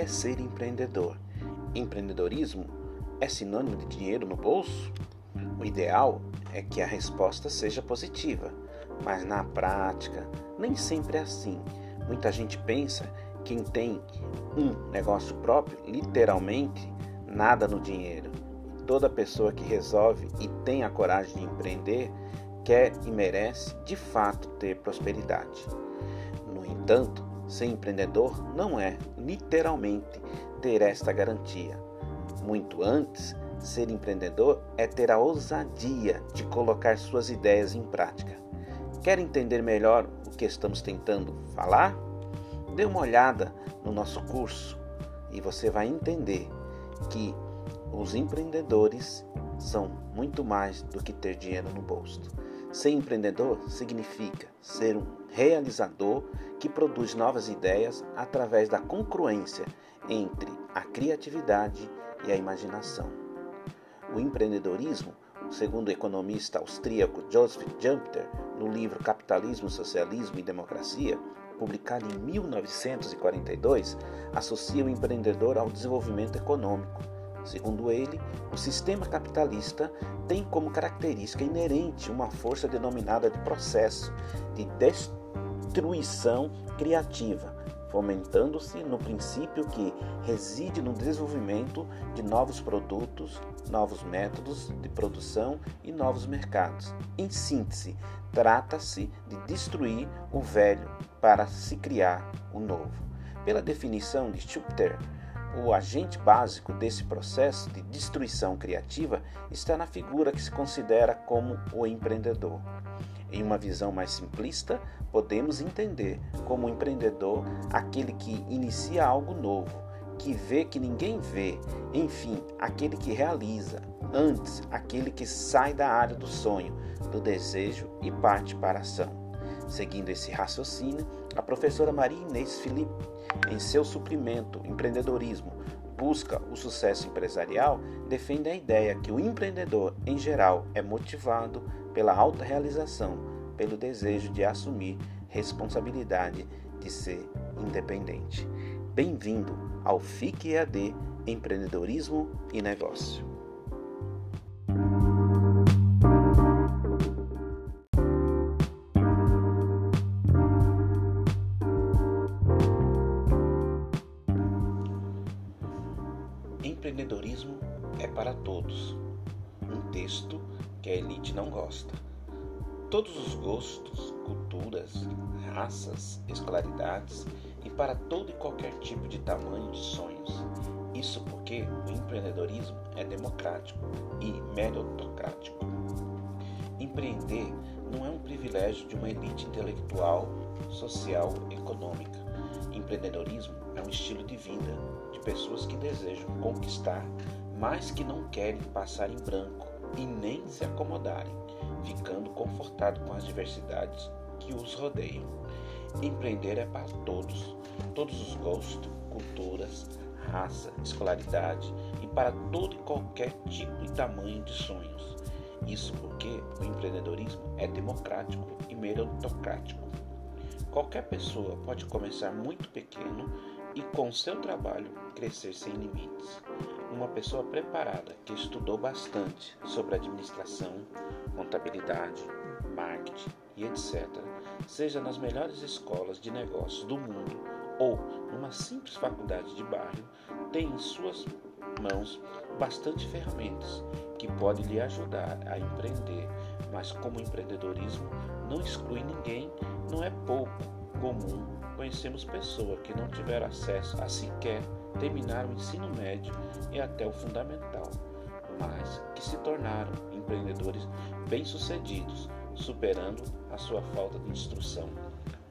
é ser empreendedor? Empreendedorismo é sinônimo de dinheiro no bolso? O ideal é que a resposta seja positiva, mas na prática nem sempre é assim. Muita gente pensa que quem tem um negócio próprio, literalmente, nada no dinheiro. Toda pessoa que resolve e tem a coragem de empreender quer e merece de fato ter prosperidade. No entanto, ser empreendedor não é literalmente ter esta garantia. Muito antes, ser empreendedor é ter a ousadia de colocar suas ideias em prática. Quer entender melhor o que estamos tentando falar? Dê uma olhada no nosso curso e você vai entender que os empreendedores são muito mais do que ter dinheiro no bolso. Ser empreendedor significa ser um realizador que produz novas ideias através da congruência entre a criatividade e a imaginação. O empreendedorismo, segundo o economista austríaco Joseph Jumper, no livro Capitalismo, Socialismo e Democracia, publicado em 1942, associa o empreendedor ao desenvolvimento econômico Segundo ele, o sistema capitalista tem como característica inerente uma força denominada de processo de destruição criativa, fomentando-se no princípio que reside no desenvolvimento de novos produtos, novos métodos de produção e novos mercados. Em síntese, trata-se de destruir o velho para se criar o novo. Pela definição de Schupter, o agente básico desse processo de destruição criativa está na figura que se considera como o empreendedor. Em uma visão mais simplista, podemos entender como empreendedor aquele que inicia algo novo, que vê que ninguém vê, enfim, aquele que realiza, antes, aquele que sai da área do sonho, do desejo e parte para a ação. Seguindo esse raciocínio, a professora Maria Inês Felipe em seu suprimento empreendedorismo busca o sucesso empresarial, defende a ideia que o empreendedor, em geral, é motivado pela alta realização, pelo desejo de assumir responsabilidade de ser independente. Bem-vindo ao FIC EAD Empreendedorismo e Negócio. Empreendedorismo é para todos. Um texto que a elite não gosta. Todos os gostos, culturas, raças, escolaridades e para todo e qualquer tipo de tamanho de sonhos. Isso porque o empreendedorismo é democrático e meritocrático. Empreender não é um privilégio de uma elite intelectual, social, econômica. Empreendedorismo é um estilo de vida de pessoas que desejam conquistar, mas que não querem passar em branco e nem se acomodarem, ficando confortado com as diversidades que os rodeiam. Empreender é para todos, todos os gostos, culturas, raça, escolaridade e para todo e qualquer tipo e tamanho de sonhos. Isso porque o empreendedorismo é democrático e meritocrático. Qualquer pessoa pode começar muito pequeno e com seu trabalho crescer sem limites. Uma pessoa preparada que estudou bastante sobre administração, contabilidade, marketing e etc., seja nas melhores escolas de negócios do mundo ou numa simples faculdade de bairro, tem em suas mãos bastante ferramentas que podem lhe ajudar a empreender, mas como empreendedorismo não exclui ninguém, não é pouco comum conhecemos pessoas que não tiveram acesso a sequer terminar o ensino médio e até o fundamental, mas que se tornaram empreendedores bem-sucedidos, superando a sua falta de instrução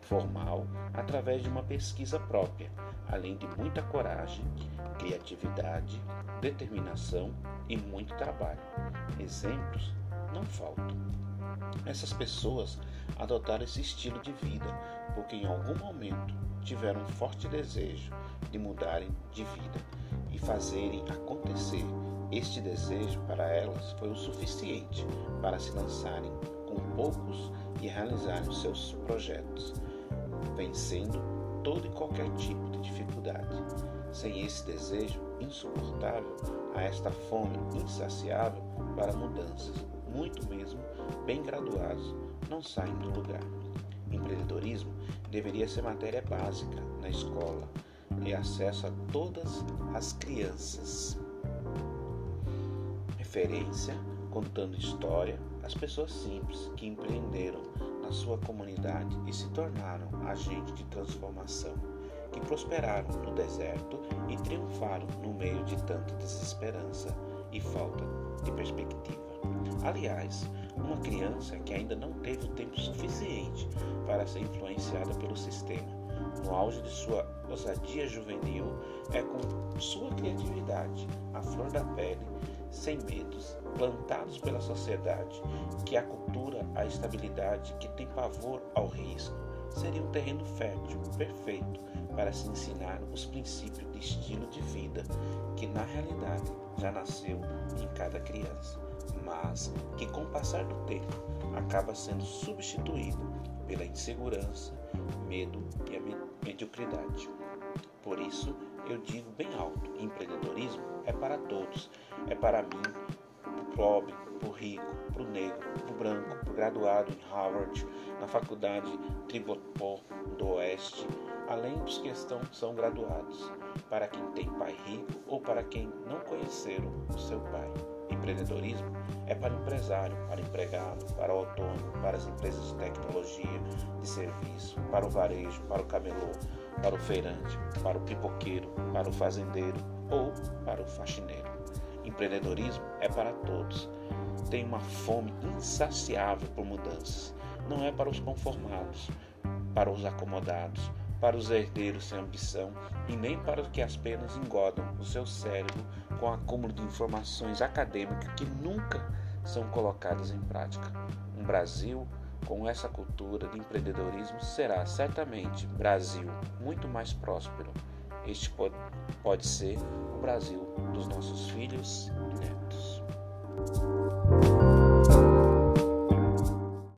formal através de uma pesquisa própria, além de muita coragem, criatividade, determinação e muito trabalho. Exemplos não faltam. Essas pessoas adotaram esse estilo de vida porque em algum momento tiveram um forte desejo de mudarem de vida e fazerem acontecer. Este desejo para elas foi o suficiente para se lançarem com poucos e realizarem seus projetos, vencendo todo e qualquer tipo de dificuldade. Sem esse desejo insuportável, a esta fome insaciável para mudanças, muito mesmo bem graduados, não saem do lugar. Empreendedorismo deveria ser matéria básica na escola e acesso a todas as crianças. Referência contando história às pessoas simples que empreenderam na sua comunidade e se tornaram agentes de transformação, que prosperaram no deserto e triunfaram no meio de tanta desesperança e falta de perspectiva. Aliás, uma criança que ainda não teve o tempo suficiente para ser influenciada pelo sistema, no auge de sua ousadia juvenil, é com sua criatividade, a flor da pele, sem medos, plantados pela sociedade, que a cultura, a estabilidade, que tem pavor ao risco, seria um terreno fértil, perfeito, para se ensinar os princípios de estilo de vida que na realidade já nasceu em cada criança, mas que com o passar do tempo acaba sendo substituído pela insegurança, medo e a mediocridade. Por isso, eu digo bem alto: empreendedorismo é para todos, é para mim, para o pobre, para o rico, para o negro, para o branco, para o graduado em Harvard, na faculdade Tribopó do Oeste, além dos que estão, são graduados, para quem tem pai rico ou para quem não conheceram o seu pai. Empreendedorismo é para o empresário, para o empregado, para o autônomo, para as empresas de tecnologia, de serviço, para o varejo, para o camelô, para o feirante, para o pipoqueiro, para o fazendeiro ou para o faxineiro. Empreendedorismo é para todos. Tem uma fome insaciável por mudanças. Não é para os conformados, para os acomodados, para os herdeiros sem ambição e nem para os que apenas engodam o seu cérebro com acúmulo de informações acadêmicas que nunca são colocadas em prática. Um Brasil com essa cultura de empreendedorismo será certamente Brasil muito mais próspero. Este pode, pode ser o Brasil dos nossos filhos e netos.